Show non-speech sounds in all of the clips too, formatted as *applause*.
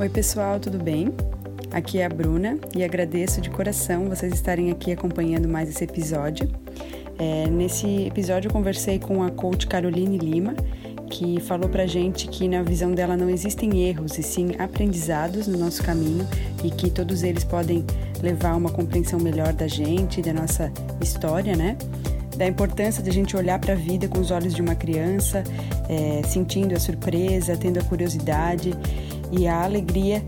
Oi, pessoal, tudo bem? Aqui é a Bruna e agradeço de coração vocês estarem aqui acompanhando mais esse episódio. É, nesse episódio eu conversei com a coach Caroline Lima, que falou pra gente que na visão dela não existem erros e sim aprendizados no nosso caminho e que todos eles podem levar a uma compreensão melhor da gente, da nossa história, né? Da importância de a gente olhar para a vida com os olhos de uma criança, é, sentindo a surpresa, tendo a curiosidade e a alegria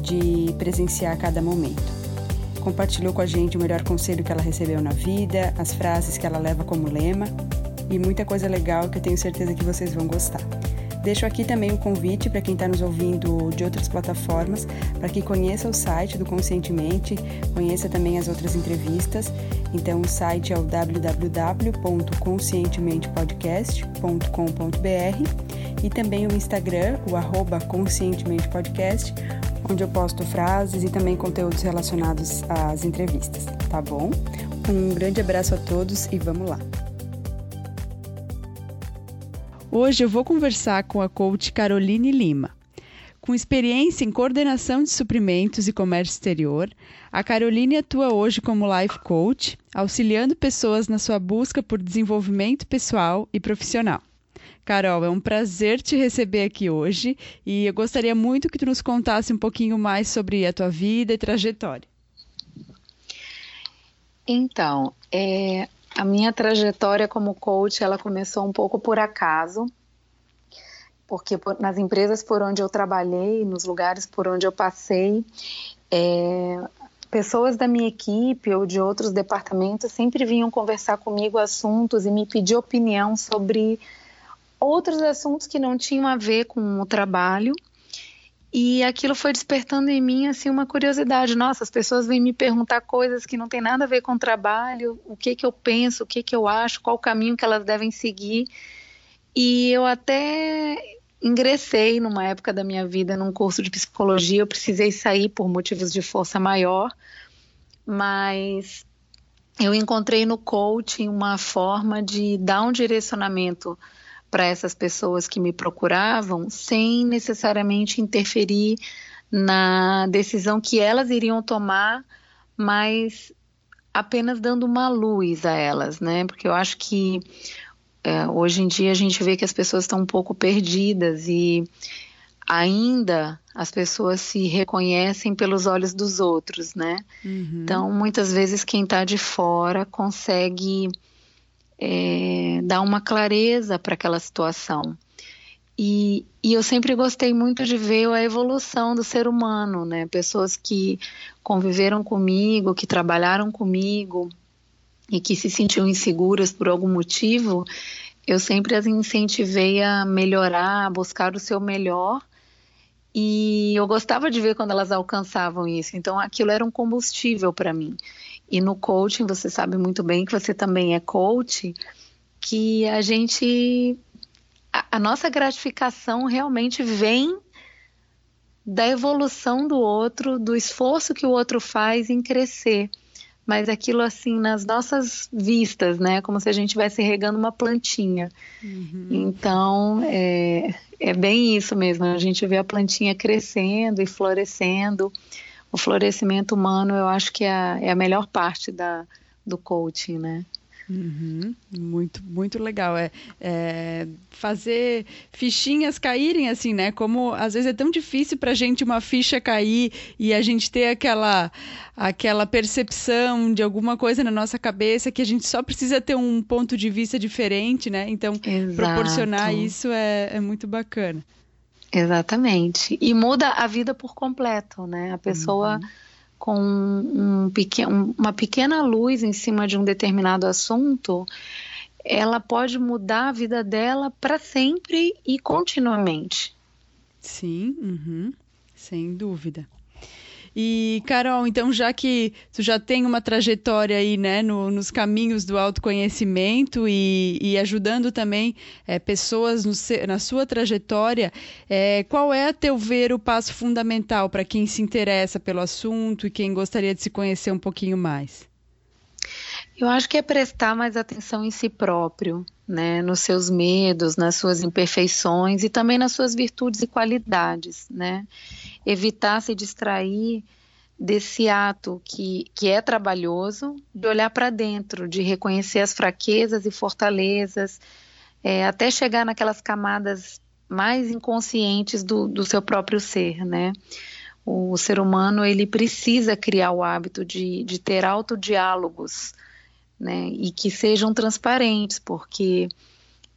de presenciar cada momento. Compartilhou com a gente o melhor conselho que ela recebeu na vida, as frases que ela leva como lema e muita coisa legal que eu tenho certeza que vocês vão gostar. Deixo aqui também o um convite para quem está nos ouvindo de outras plataformas, para que conheça o site do Conscientemente, conheça também as outras entrevistas. Então, o site é o www.conscientementepodcast.com.br e também o Instagram, o arroba Conscientemente Podcast, onde eu posto frases e também conteúdos relacionados às entrevistas, tá bom? Um grande abraço a todos e vamos lá! Hoje eu vou conversar com a coach Caroline Lima. Com experiência em coordenação de suprimentos e comércio exterior, a Caroline atua hoje como life coach, auxiliando pessoas na sua busca por desenvolvimento pessoal e profissional. Carol, é um prazer te receber aqui hoje e eu gostaria muito que tu nos contasse um pouquinho mais sobre a tua vida e trajetória. Então, é, a minha trajetória como coach, ela começou um pouco por acaso, porque por, nas empresas por onde eu trabalhei, nos lugares por onde eu passei, é, pessoas da minha equipe ou de outros departamentos sempre vinham conversar comigo assuntos e me pedir opinião sobre outros assuntos que não tinham a ver com o trabalho. E aquilo foi despertando em mim assim uma curiosidade. Nossa, as pessoas vêm me perguntar coisas que não tem nada a ver com o trabalho, o que que eu penso, o que que eu acho, qual o caminho que elas devem seguir. E eu até ingressei numa época da minha vida num curso de psicologia, eu precisei sair por motivos de força maior, mas eu encontrei no coaching uma forma de dar um direcionamento para essas pessoas que me procuravam, sem necessariamente interferir na decisão que elas iriam tomar, mas apenas dando uma luz a elas, né? Porque eu acho que é, hoje em dia a gente vê que as pessoas estão um pouco perdidas e ainda as pessoas se reconhecem pelos olhos dos outros, né? Uhum. Então, muitas vezes quem está de fora consegue é, dar uma clareza para aquela situação. E, e, eu sempre gostei muito de ver a evolução do ser humano, né? Pessoas que conviveram comigo, que trabalharam comigo e que se sentiam inseguras por algum motivo, eu sempre as incentivei a melhorar, a buscar o seu melhor. E eu gostava de ver quando elas alcançavam isso. Então aquilo era um combustível para mim. E no coaching, você sabe muito bem que você também é coach, que a gente. A, a nossa gratificação realmente vem da evolução do outro, do esforço que o outro faz em crescer. Mas aquilo assim nas nossas vistas, né? Como se a gente estivesse regando uma plantinha. Uhum. Então é, é bem isso mesmo. A gente vê a plantinha crescendo e florescendo o florescimento humano eu acho que é a, é a melhor parte da, do coaching, né? Uhum, muito, muito legal. É, é, fazer fichinhas caírem assim, né? Como às vezes é tão difícil para a gente uma ficha cair e a gente ter aquela, aquela percepção de alguma coisa na nossa cabeça que a gente só precisa ter um ponto de vista diferente, né? Então, Exato. proporcionar isso é, é muito bacana. Exatamente. E muda a vida por completo, né? A pessoa uhum. com um pequeno, uma pequena luz em cima de um determinado assunto, ela pode mudar a vida dela para sempre e continuamente. Sim, uhum. sem dúvida. E, Carol, então, já que tu já tem uma trajetória aí, né, no, nos caminhos do autoconhecimento e, e ajudando também é, pessoas no, na sua trajetória, é, qual é, a teu ver, o passo fundamental para quem se interessa pelo assunto e quem gostaria de se conhecer um pouquinho mais? Eu acho que é prestar mais atenção em si próprio, né, nos seus medos, nas suas imperfeições e também nas suas virtudes e qualidades, né? evitar se distrair desse ato que, que é trabalhoso, de olhar para dentro, de reconhecer as fraquezas e fortalezas, é, até chegar naquelas camadas mais inconscientes do, do seu próprio ser, né? O ser humano ele precisa criar o hábito de, de ter autodiálogos, né? E que sejam transparentes, porque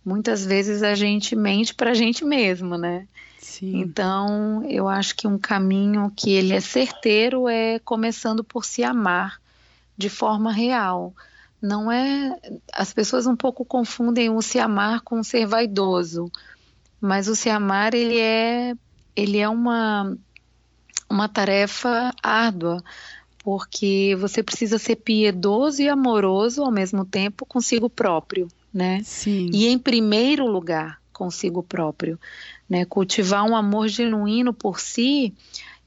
muitas vezes a gente mente para a gente mesmo, né? Sim. Então, eu acho que um caminho que ele é certeiro é começando por se amar de forma real. Não é. As pessoas um pouco confundem o se amar com ser vaidoso, mas o se amar ele é ele é uma uma tarefa árdua, porque você precisa ser piedoso e amoroso ao mesmo tempo consigo próprio né? Sim. E em primeiro lugar, consigo próprio, né? Cultivar um amor genuíno por si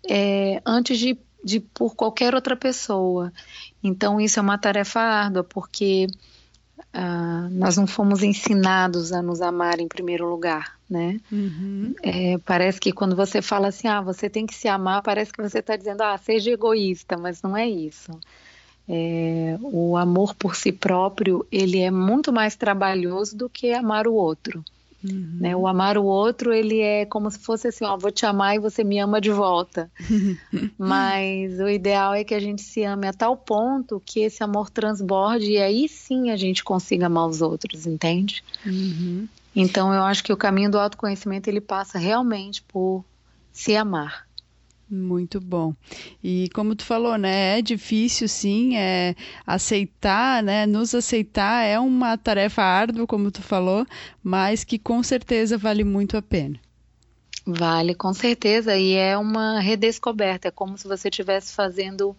é, antes de, de por qualquer outra pessoa. Então isso é uma tarefa árdua, porque ah, nós não fomos ensinados a nos amar em primeiro lugar, né? Uhum. É, parece que quando você fala assim, ah, você tem que se amar, parece que você está dizendo, ah, seja egoísta, mas não é isso. É, o amor por si próprio ele é muito mais trabalhoso do que amar o outro. Uhum. Né? O amar o outro ele é como se fosse assim, ó, vou te amar e você me ama de volta. *laughs* Mas o ideal é que a gente se ame a tal ponto que esse amor transborde e aí sim a gente consiga amar os outros, entende? Uhum. Então eu acho que o caminho do autoconhecimento ele passa realmente por se amar. Muito bom. E como tu falou, né, é difícil sim, é aceitar, né, nos aceitar é uma tarefa árdua, como tu falou, mas que com certeza vale muito a pena. Vale, com certeza, e é uma redescoberta, é como se você estivesse fazendo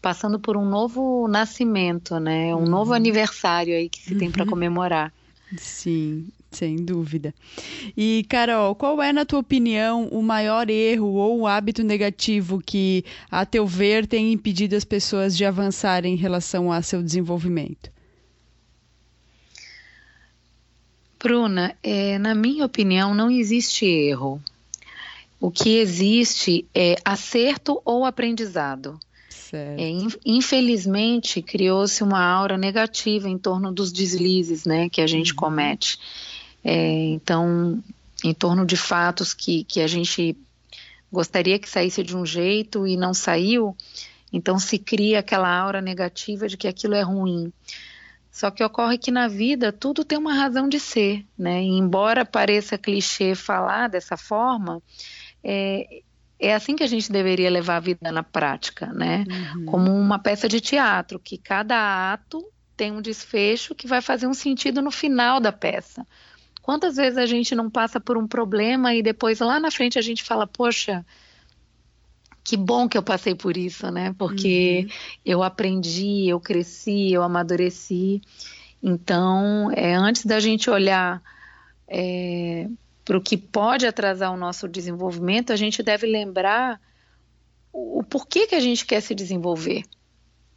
passando por um novo nascimento, né? Um uhum. novo aniversário aí que se uhum. tem para comemorar. Sim, sem dúvida. E, Carol, qual é, na tua opinião, o maior erro ou o hábito negativo que, a teu ver, tem impedido as pessoas de avançarem em relação a seu desenvolvimento? Bruna, é, na minha opinião, não existe erro. O que existe é acerto ou aprendizado. É, infelizmente, criou-se uma aura negativa em torno dos deslizes né, que a gente uhum. comete. É, então, em torno de fatos que, que a gente gostaria que saísse de um jeito e não saiu, então se cria aquela aura negativa de que aquilo é ruim. Só que ocorre que na vida tudo tem uma razão de ser, né? E embora pareça clichê falar dessa forma, é, é assim que a gente deveria levar a vida na prática, né? Uhum. Como uma peça de teatro, que cada ato tem um desfecho que vai fazer um sentido no final da peça. Quantas vezes a gente não passa por um problema e depois lá na frente a gente fala, poxa, que bom que eu passei por isso, né? Porque uhum. eu aprendi, eu cresci, eu amadureci. Então, é, antes da gente olhar é, para o que pode atrasar o nosso desenvolvimento, a gente deve lembrar o, o porquê que a gente quer se desenvolver.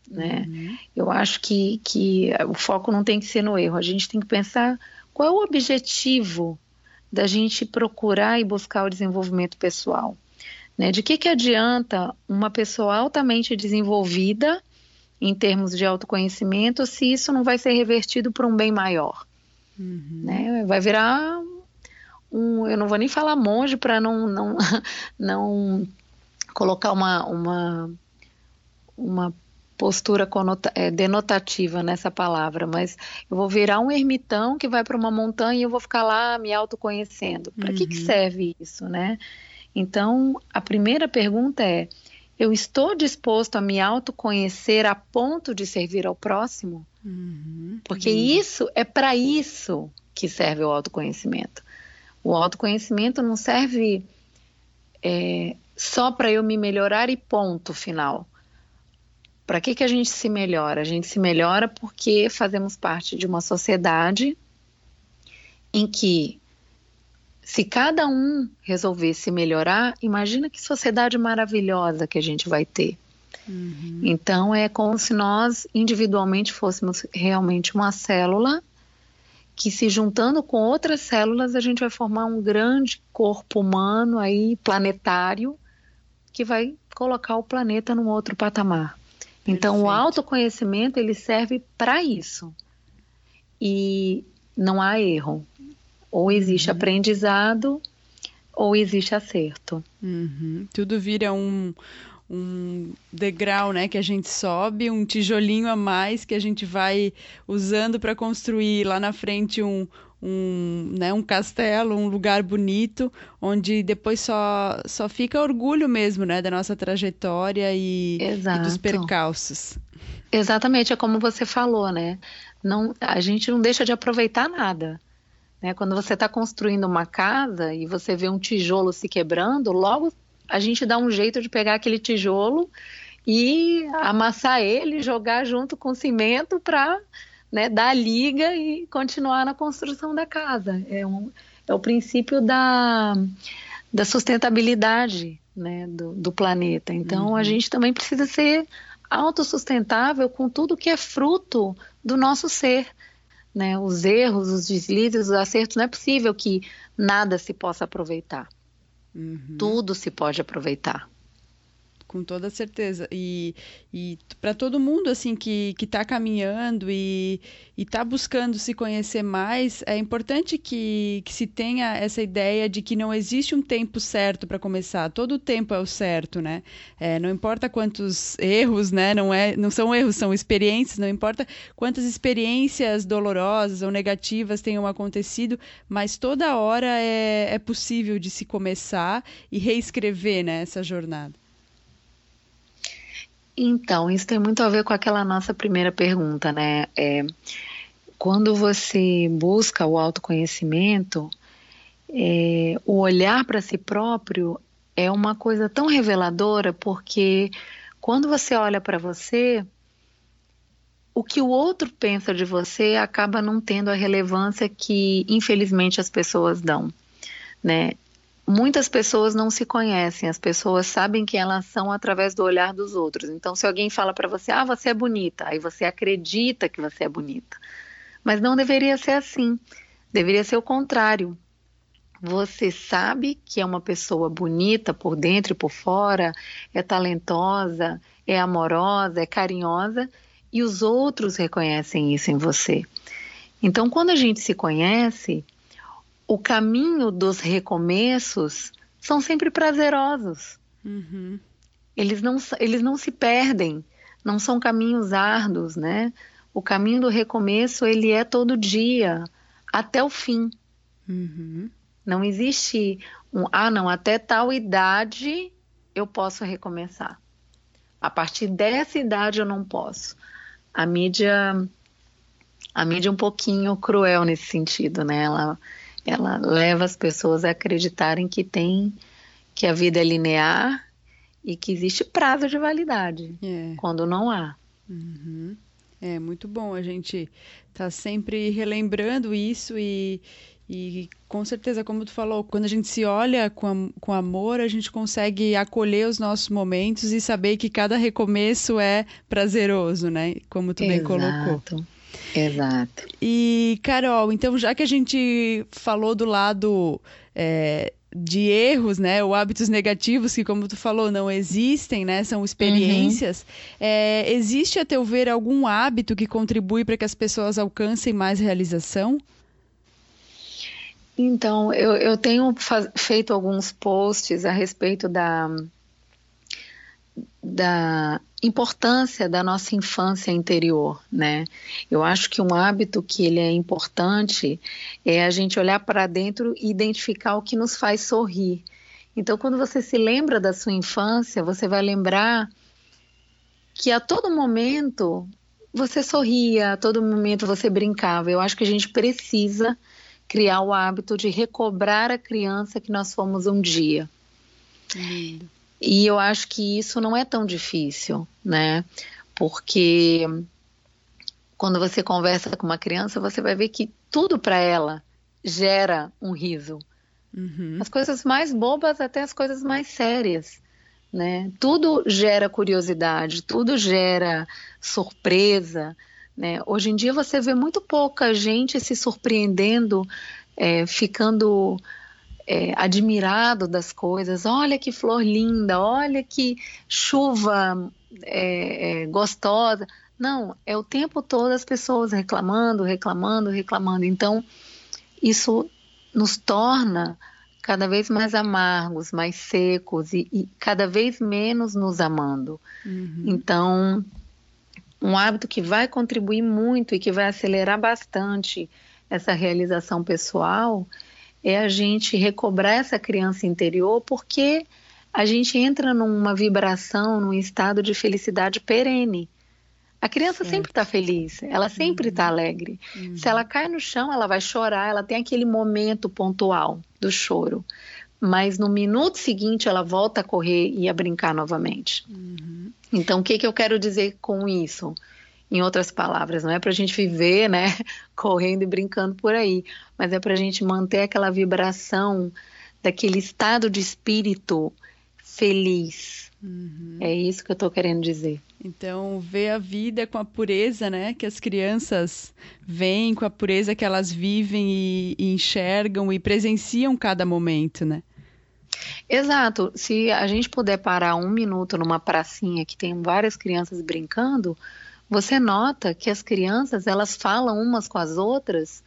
Né? Uhum. Eu acho que, que o foco não tem que ser no erro, a gente tem que pensar qual é o objetivo da gente procurar e buscar o desenvolvimento pessoal. Né? De que, que adianta uma pessoa altamente desenvolvida em termos de autoconhecimento se isso não vai ser revertido para um bem maior? Uhum. Né? Vai virar um, eu não vou nem falar monge para não, não, *laughs* não colocar uma, uma, uma postura é, denotativa nessa palavra, mas eu vou virar um ermitão que vai para uma montanha e eu vou ficar lá me autoconhecendo. Para uhum. que, que uhum. serve isso, né? Então, a primeira pergunta é: eu estou disposto a me autoconhecer a ponto de servir ao próximo? Uhum. Porque uhum. isso é para isso que serve o autoconhecimento. O autoconhecimento não serve é, só para eu me melhorar e ponto final. Para que, que a gente se melhora? A gente se melhora porque fazemos parte de uma sociedade em que, se cada um resolver se melhorar, imagina que sociedade maravilhosa que a gente vai ter. Uhum. Então, é como se nós individualmente fôssemos realmente uma célula que se juntando com outras células a gente vai formar um grande corpo humano aí planetário que vai colocar o planeta num outro patamar. Então, Perfeito. o autoconhecimento ele serve para isso. E não há erro. Ou existe uhum. aprendizado, ou existe acerto. Uhum. Tudo vira um, um degrau, né, que a gente sobe, um tijolinho a mais que a gente vai usando para construir lá na frente um, um, né, um castelo, um lugar bonito, onde depois só, só fica orgulho mesmo, né, da nossa trajetória e, e dos percalços. Exatamente, é como você falou, né? Não, a gente não deixa de aproveitar nada. Né? Quando você está construindo uma casa e você vê um tijolo se quebrando, logo a gente dá um jeito de pegar aquele tijolo e amassar ele, jogar junto com cimento para né, dar liga e continuar na construção da casa. É, um, é o princípio da, da sustentabilidade né, do, do planeta. Então uhum. a gente também precisa ser autossustentável com tudo que é fruto do nosso ser. Né? Os erros, os deslizes, os acertos, não é possível que nada se possa aproveitar. Uhum. Tudo se pode aproveitar. Com toda certeza. E, e para todo mundo assim que está caminhando e está buscando se conhecer mais, é importante que, que se tenha essa ideia de que não existe um tempo certo para começar. Todo tempo é o certo, né? É, não importa quantos erros, né? Não, é, não são erros, são experiências. Não importa quantas experiências dolorosas ou negativas tenham acontecido, mas toda hora é, é possível de se começar e reescrever né, essa jornada. Então, isso tem muito a ver com aquela nossa primeira pergunta, né? É, quando você busca o autoconhecimento, é, o olhar para si próprio é uma coisa tão reveladora, porque quando você olha para você, o que o outro pensa de você acaba não tendo a relevância que, infelizmente, as pessoas dão. Né? Muitas pessoas não se conhecem, as pessoas sabem que elas são através do olhar dos outros. Então, se alguém fala para você, ah, você é bonita, aí você acredita que você é bonita. Mas não deveria ser assim. Deveria ser o contrário. Você sabe que é uma pessoa bonita por dentro e por fora, é talentosa, é amorosa, é carinhosa, e os outros reconhecem isso em você. Então, quando a gente se conhece, o caminho dos recomeços são sempre prazerosos. Uhum. Eles, não, eles não se perdem, não são caminhos árduos, né? O caminho do recomeço, ele é todo dia, até o fim. Uhum. Não existe um, ah, não, até tal idade eu posso recomeçar. A partir dessa idade eu não posso. A mídia, a mídia é um pouquinho cruel nesse sentido, né? Ela, ela leva as pessoas a acreditarem que tem que a vida é linear e que existe prazo de validade é. quando não há. Uhum. É muito bom a gente tá sempre relembrando isso e, e com certeza, como tu falou, quando a gente se olha com, com amor, a gente consegue acolher os nossos momentos e saber que cada recomeço é prazeroso, né? Como tu Exato. bem colocou. Exato. E, Carol, então já que a gente falou do lado é, de erros, né, ou hábitos negativos que, como tu falou, não existem, né, são experiências, uhum. é, existe, a teu ver, algum hábito que contribui para que as pessoas alcancem mais realização? Então, eu, eu tenho feito alguns posts a respeito da, da importância da nossa infância interior, né? Eu acho que um hábito que ele é importante é a gente olhar para dentro e identificar o que nos faz sorrir. Então, quando você se lembra da sua infância, você vai lembrar que a todo momento você sorria, a todo momento você brincava. Eu acho que a gente precisa criar o hábito de recobrar a criança que nós fomos um dia. Lindo. E eu acho que isso não é tão difícil, né? Porque quando você conversa com uma criança, você vai ver que tudo para ela gera um riso. Uhum. As coisas mais bobas até as coisas mais sérias, né? Tudo gera curiosidade, tudo gera surpresa, né? Hoje em dia você vê muito pouca gente se surpreendendo, é, ficando é, admirado das coisas. Olha que flor linda, olha que chuva é, é, gostosa. Não, é o tempo todo as pessoas reclamando, reclamando, reclamando. Então, isso nos torna cada vez mais amargos, mais secos e, e cada vez menos nos amando. Uhum. Então, um hábito que vai contribuir muito e que vai acelerar bastante essa realização pessoal é a gente recobrar essa criança interior, porque a gente entra numa vibração, num estado de felicidade perene. A criança certo. sempre está feliz, ela sempre está uhum. alegre. Uhum. Se ela cai no chão, ela vai chorar, ela tem aquele momento pontual do choro. Mas no minuto seguinte ela volta a correr e a brincar novamente. Uhum. Então, o que, que eu quero dizer com isso? Em outras palavras, não é para a gente viver, né, *laughs* correndo e brincando por aí, mas é para a gente manter aquela vibração daquele estado de espírito feliz. Uhum. É isso que eu estou querendo dizer. Então, ver a vida com a pureza, né, que as crianças veem, com a pureza que elas vivem e, e enxergam e presenciam cada momento, né? Exato. Se a gente puder parar um minuto numa pracinha que tem várias crianças brincando, você nota que as crianças elas falam umas com as outras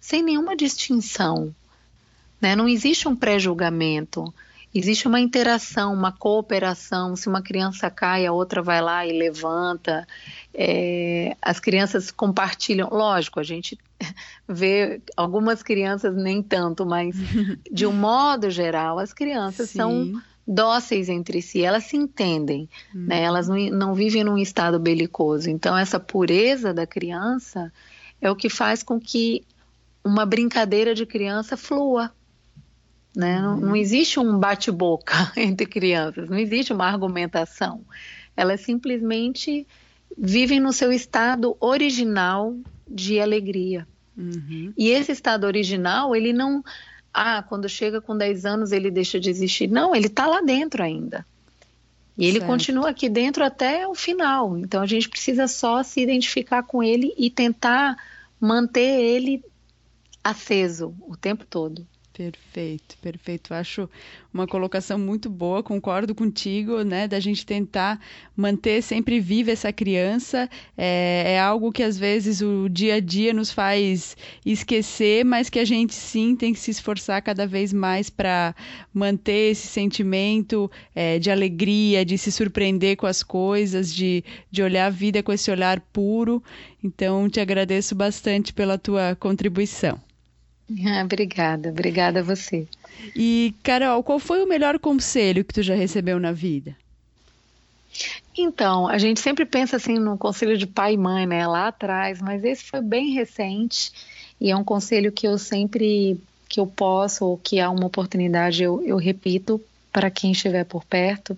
sem nenhuma distinção. Né? Não existe um pré-julgamento, existe uma interação, uma cooperação. Se uma criança cai, a outra vai lá e levanta. É, as crianças compartilham. Lógico, a gente *laughs* vê algumas crianças nem tanto, mas *laughs* de um modo geral, as crianças Sim. são dóceis entre si, elas se entendem, hum. né? elas não, não vivem num estado belicoso. Então, essa pureza da criança é o que faz com que uma brincadeira de criança flua. Né? Não, não, existe um bate-boca *laughs* entre crianças, não existe uma argumentação. Elas simplesmente vivem no seu estado original de alegria. Uhum. E esse estado original, ele não ah, quando chega com 10 anos ele deixa de existir. Não, ele está lá dentro ainda. E ele certo. continua aqui dentro até o final. Então a gente precisa só se identificar com ele e tentar manter ele aceso o tempo todo. Perfeito, perfeito. Acho uma colocação muito boa, concordo contigo, né? Da gente tentar manter sempre viva essa criança. É, é, algo que às vezes o dia a dia nos faz esquecer, mas que a gente sim tem que se esforçar cada vez mais para manter esse sentimento é, de alegria, de se surpreender com as coisas, de, de olhar a vida com esse olhar puro. Então, te agradeço bastante pela tua contribuição. *laughs* Ah, obrigada, obrigada a você. E, Carol, qual foi o melhor conselho que tu já recebeu na vida? Então, a gente sempre pensa assim no conselho de pai e mãe, né, lá atrás, mas esse foi bem recente e é um conselho que eu sempre que eu posso ou que há uma oportunidade eu, eu repito para quem estiver por perto,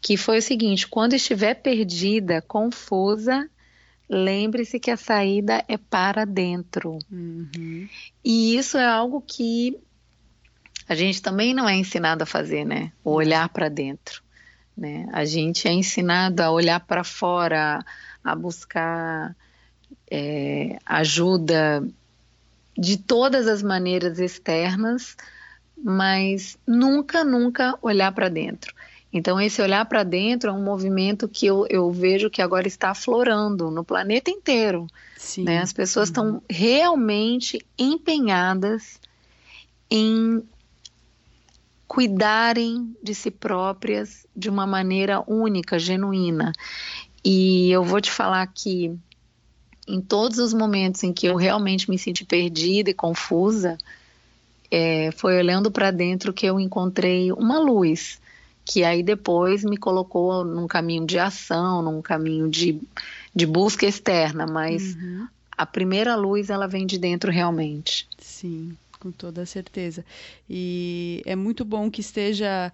que foi o seguinte: quando estiver perdida, confusa, lembre-se que a saída é para dentro. Uhum. E isso é algo que a gente também não é ensinado a fazer, né? O olhar para dentro. Né? A gente é ensinado a olhar para fora, a buscar é, ajuda de todas as maneiras externas, mas nunca, nunca olhar para dentro. Então, esse olhar para dentro é um movimento que eu, eu, vejo que agora está aflorando no planeta inteiro. Né? As pessoas estão uhum. realmente empenhadas em cuidarem de si próprias de uma maneira única, genuína. E eu vou te falar que em todos os momentos em que eu realmente me senti perdida e confusa, é, foi olhando para dentro que eu encontrei uma luz que aí depois me colocou num caminho de ação, num caminho de, de busca externa, mas uhum. a primeira luz ela vem de dentro realmente. Sim, com toda certeza. E é muito bom que esteja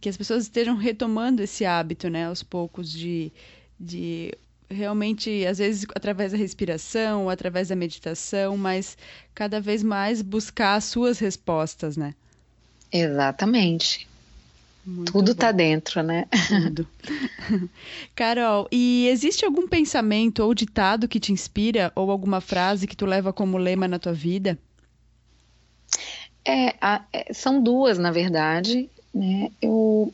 que as pessoas estejam retomando esse hábito, né, aos poucos de, de realmente, às vezes, através da respiração, através da meditação, mas cada vez mais buscar as suas respostas, né? Exatamente. Muito Tudo está dentro, né? Tudo. *laughs* Carol, e existe algum pensamento ou ditado que te inspira ou alguma frase que tu leva como lema na tua vida? É, a, é, são duas, na verdade. Né? Eu,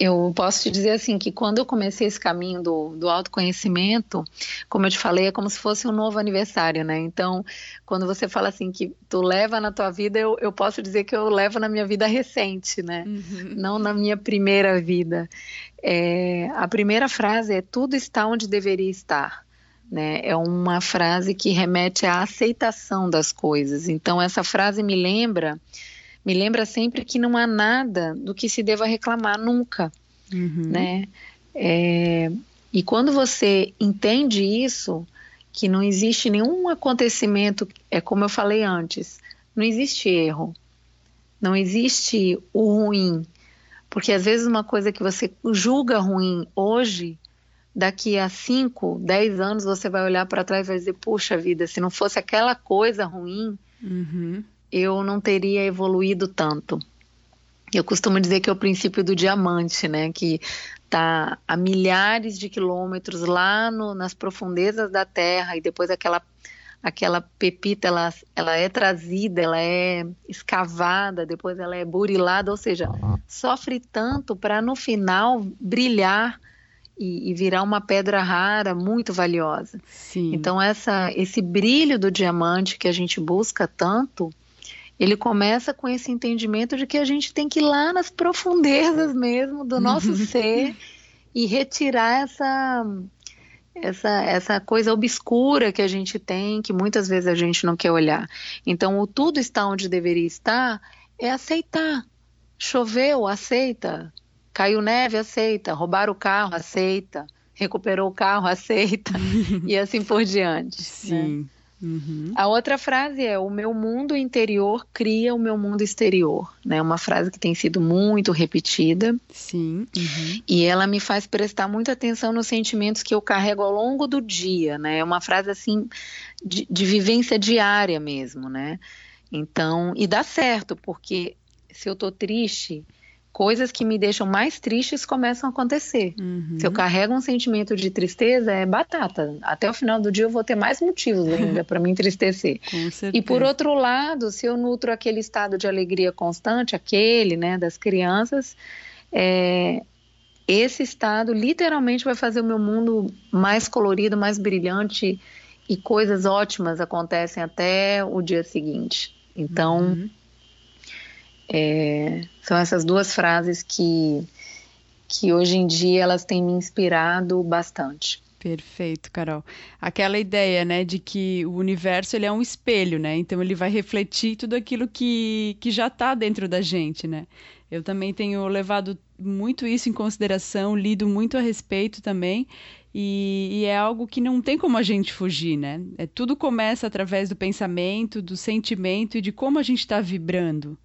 eu posso te dizer assim que quando eu comecei esse caminho do, do autoconhecimento, como eu te falei, é como se fosse um novo aniversário, né? Então, quando você fala assim que tu leva na tua vida, eu, eu posso dizer que eu levo na minha vida recente, né? Uhum. Não na minha primeira vida. É, a primeira frase é tudo está onde deveria estar. Né? É uma frase que remete à aceitação das coisas. Então, essa frase me lembra me lembra sempre que não há nada do que se deva reclamar nunca, uhum. né? É, e quando você entende isso, que não existe nenhum acontecimento, é como eu falei antes, não existe erro, não existe o ruim, porque às vezes uma coisa que você julga ruim hoje, daqui a 5, 10 anos você vai olhar para trás e vai dizer, puxa vida, se não fosse aquela coisa ruim, uhum eu não teria evoluído tanto. Eu costumo dizer que é o princípio do diamante, né? Que está a milhares de quilômetros lá no, nas profundezas da Terra e depois aquela aquela pepita ela, ela é trazida, ela é escavada, depois ela é burilada, ou seja, sofre tanto para no final brilhar e, e, virar uma pedra rara muito valiosa. Sim. Então essa esse brilho do diamante que a gente busca tanto ele começa com esse entendimento de que a gente tem que ir lá nas profundezas mesmo do nosso uhum. ser e retirar essa essa essa coisa obscura que a gente tem, que muitas vezes a gente não quer olhar. Então, o tudo está onde deveria estar é aceitar. Choveu, aceita. Caiu neve, aceita. Roubaram o carro, aceita. Recuperou o carro, aceita. *laughs* e assim por diante. Né? Sim. Né? Uhum. A outra frase é: o meu mundo interior cria o meu mundo exterior. É né? uma frase que tem sido muito repetida. Sim. Uhum. E ela me faz prestar muita atenção nos sentimentos que eu carrego ao longo do dia. Né? É uma frase assim de, de vivência diária mesmo, né? Então, e dá certo, porque se eu tô triste, coisas que me deixam mais tristes começam a acontecer. Uhum. Se eu carrego um sentimento de tristeza, é batata. Até o final do dia eu vou ter mais motivos *laughs* ainda para me entristecer. E por outro lado, se eu nutro aquele estado de alegria constante, aquele, né, das crianças, é, esse estado literalmente vai fazer o meu mundo mais colorido, mais brilhante e coisas ótimas acontecem até o dia seguinte. Então, uhum. É, são essas duas frases que, que hoje em dia elas têm me inspirado bastante. Perfeito, Carol. Aquela ideia, né, de que o universo ele é um espelho, né? Então ele vai refletir tudo aquilo que, que já está dentro da gente, né? Eu também tenho levado muito isso em consideração, lido muito a respeito também, e, e, é algo que não tem como a gente fugir, né? É, tudo começa através do pensamento, do sentimento e de como a gente está vibrando.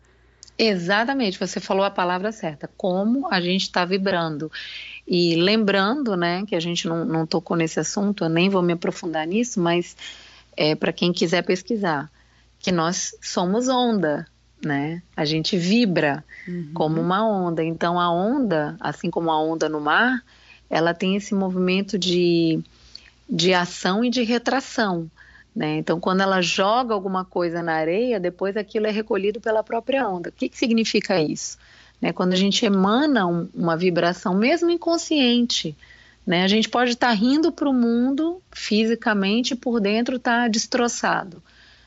Exatamente, você falou a palavra certa. Como a gente está vibrando. E lembrando, né, que a gente não, não tocou nesse assunto, eu nem vou me aprofundar nisso, mas é para quem quiser pesquisar, que nós somos onda, né? A gente vibra uhum. como uma onda. Então a onda, assim como a onda no mar, ela tem esse movimento de, de ação e de retração. Né? Então, quando ela joga alguma coisa na areia, depois aquilo é recolhido pela própria onda. O que, que significa isso? Né? Quando a gente emana um, uma vibração, mesmo inconsciente, né? a gente pode estar tá rindo para o mundo fisicamente e por dentro está destroçado.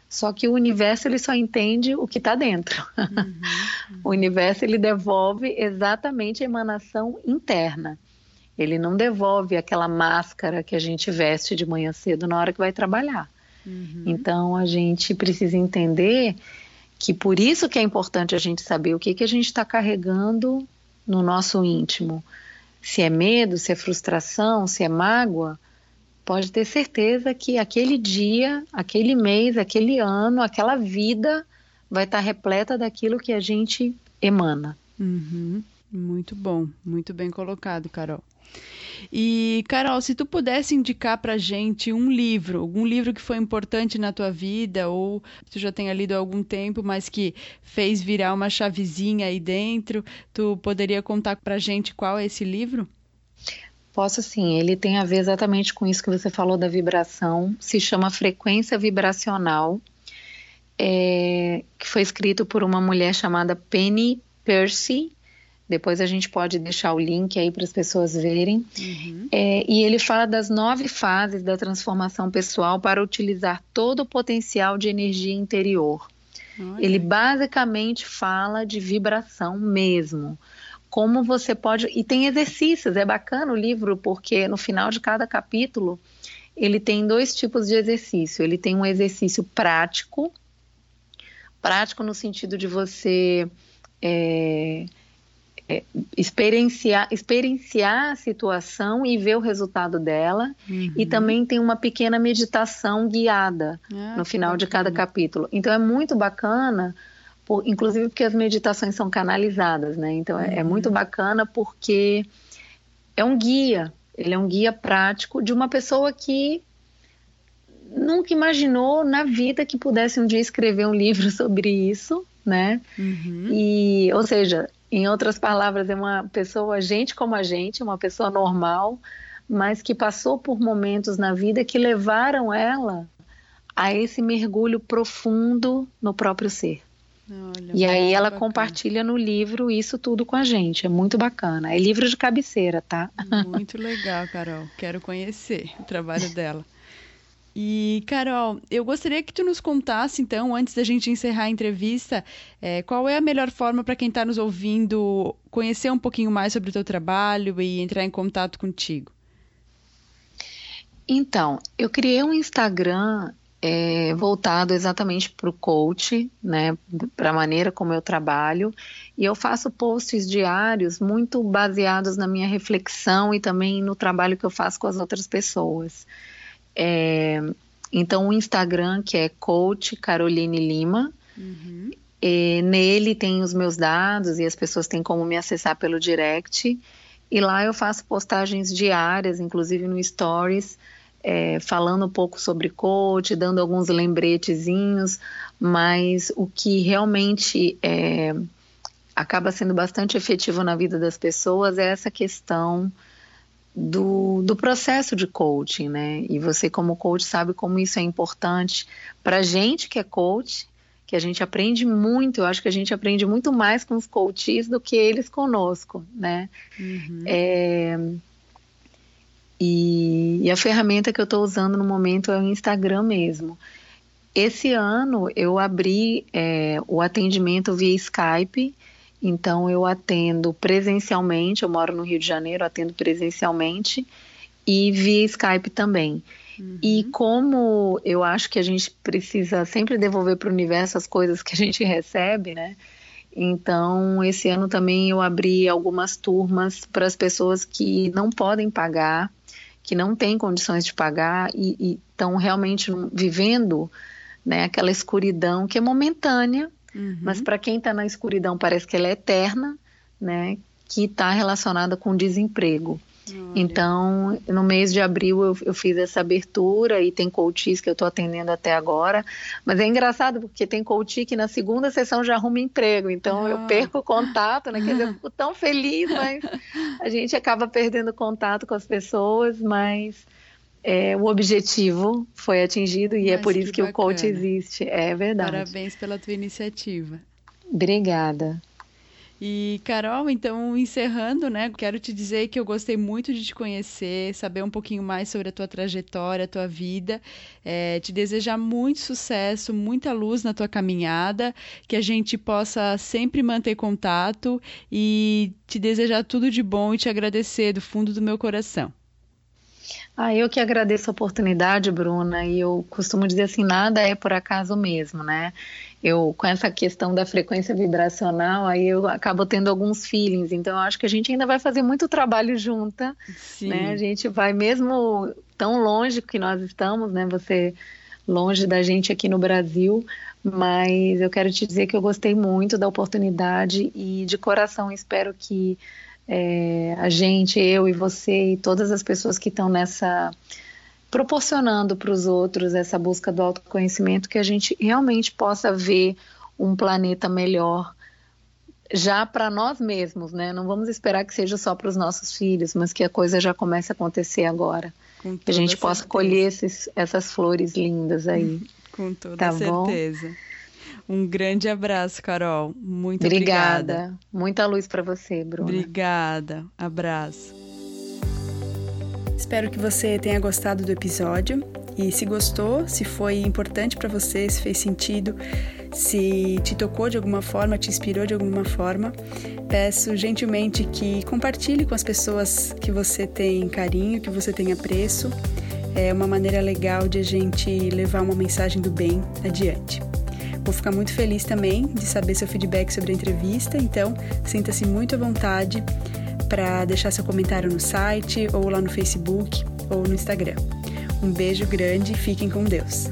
Só que o universo ele só entende o que está dentro. *laughs* Uhum, uhum. o universo ele devolve exatamente a emanação interna. Ele não devolve aquela máscara que a gente veste de manhã cedo na hora que vai trabalhar. Uhum. Então a gente precisa entender que por isso que é importante a gente saber o que, que a gente está carregando no nosso íntimo. Se é medo, se é frustração, se é mágoa, pode ter certeza que aquele dia, aquele mês, aquele ano, aquela vida vai estar tá repleta daquilo que a gente emana. Uhum. Muito bom, muito bem colocado, Carol. E, Carol, se tu pudesse indicar pra gente um livro, algum livro que foi importante na tua vida, ou tu já tenha lido há algum tempo, mas que fez virar uma chavezinha aí dentro, tu poderia contar pra gente qual é esse livro? Posso sim, ele tem a ver exatamente com isso que você falou da vibração, se chama frequência vibracional. é, que foi escrito por uma mulher chamada Penny Percy. Depois a gente pode deixar o link aí para as pessoas verem. Uhum. É, e ele fala das nove fases da transformação pessoal para utilizar todo o potencial de energia interior. Olha. Ele basicamente fala de vibração mesmo. Como você pode. E tem exercícios, é bacana o livro, porque no final de cada capítulo ele tem dois tipos de exercício. Ele tem um exercício prático, prático no sentido de você é, é, experienciar, experienciar a situação e ver o resultado dela. Uhum. E também tem uma pequena meditação guiada ah, no final de cada capítulo. Então é muito bacana, por, inclusive porque as meditações são canalizadas, né? Então uhum. é, é muito uhum. bacana porque é um guia. Ele é um guia prático de uma pessoa que nunca imaginou na vida que pudesse um dia escrever um *laughs* livro sobre isso, né? Uhum. E, ou seja, em outras palavras, é uma pessoa, gente como a gente, uma pessoa normal, mas que passou por momentos na vida que levaram ela a esse mergulho profundo no próprio ser. Olha, e aí ela bacana. compartilha no livro isso tudo com a gente. É muito bacana. É livro de cabeceira, tá? Muito legal, Carol. Quero conhecer o trabalho dela. E, Carol, eu gostaria que tu nos contasse, então, antes da gente encerrar a entrevista, é, qual é a melhor forma para quem está nos ouvindo conhecer um pouquinho mais sobre o teu trabalho e entrar em contato contigo? Então, eu criei um Instagram é, voltado exatamente para o coach, né, para a maneira como eu trabalho, e eu faço posts diários muito baseados na minha reflexão e também no trabalho que eu faço com as outras pessoas. É, então, o Instagram, que é Coach Caroline Lima, uhum. nele tem os meus dados e as pessoas têm como me acessar pelo direct. E lá eu faço postagens diárias, inclusive no Stories, é, falando um pouco sobre coach, dando alguns lembretezinhos, mas o que realmente é, acaba sendo bastante efetivo na vida das pessoas é essa questão do, do processo de coaching, né? E você, como coach, sabe como isso é importante para gente que é coach, que a gente aprende muito. Eu acho que a gente aprende muito mais com os coaches do que eles conosco, né? Uhum. É, e, e, a ferramenta que eu estou usando no momento é o Instagram mesmo. Esse ano eu abri é, o atendimento via Skype então eu atendo presencialmente, eu moro no Rio de Janeiro, atendo presencialmente e via Skype também. Uhum. E como eu acho que a gente precisa sempre devolver para o universo as coisas que a gente *laughs* recebe, né? Então, esse ano também eu abri algumas turmas para as pessoas que não podem pagar, que não têm condições de pagar e estão realmente vivendo né, aquela escuridão que é momentânea, Uhum. Mas para quem está na escuridão parece que ela é eterna, né? Que está relacionada com desemprego. Olha. Então, no mês de abril eu, eu, fiz essa abertura e tem coaches que eu estou atendendo até agora. Mas é engraçado porque tem coach que na segunda sessão já arruma emprego. Então ah. eu perco o contato, né? Quer dizer, eu fico tão feliz, mas *laughs* a gente acaba perdendo contato com as pessoas, mas é, o objetivo foi atingido e é Mas é por isso que, que o coach existe. É verdade. Parabéns pela tua iniciativa. Obrigada. E Carol, então encerrando, né? Quero te dizer que eu gostei muito de te conhecer, saber um pouquinho mais sobre a tua trajetória, a tua vida, é, te desejar muito sucesso, muita luz na tua caminhada, que a gente possa sempre manter contato e te desejar tudo de bom e te agradecer do fundo do meu coração. Ah, eu que agradeço a oportunidade, Bruna, e eu costumo dizer assim, nada é por acaso mesmo, né? Eu, com essa questão da frequência vibracional, aí eu acabo tendo alguns feelings, então eu acho que a gente ainda vai fazer muito trabalho junta, Sim. né? A gente vai mesmo tão longe que nós estamos, né? Você longe da gente aqui no Brasil, mas eu quero te dizer que eu gostei muito da oportunidade e de coração espero que é, a gente, eu e você e todas as pessoas que estão nessa proporcionando para os outros essa busca do autoconhecimento que a gente realmente possa ver um planeta melhor já para nós mesmos, né? Não vamos esperar que seja só para os nossos filhos, mas que a coisa já comece a acontecer agora. Que a gente possa colher esses, essas flores lindas aí. Com toda tá certeza. Bom? Um grande abraço, Carol. Muito obrigada. obrigada. Muita luz para você, Bruna. Obrigada. Abraço. Espero que você tenha gostado do episódio. E se gostou, se foi importante para você, se fez sentido, se te tocou de alguma forma, te inspirou de alguma forma, peço gentilmente que compartilhe com as pessoas que você tem carinho, que você tem apreço. É uma maneira legal de a gente levar uma mensagem do bem adiante. Vou ficar muito feliz também de saber seu feedback sobre a entrevista, então sinta-se muito à vontade para deixar seu comentário no site ou lá no Facebook ou no Instagram. Um beijo grande e fiquem com Deus.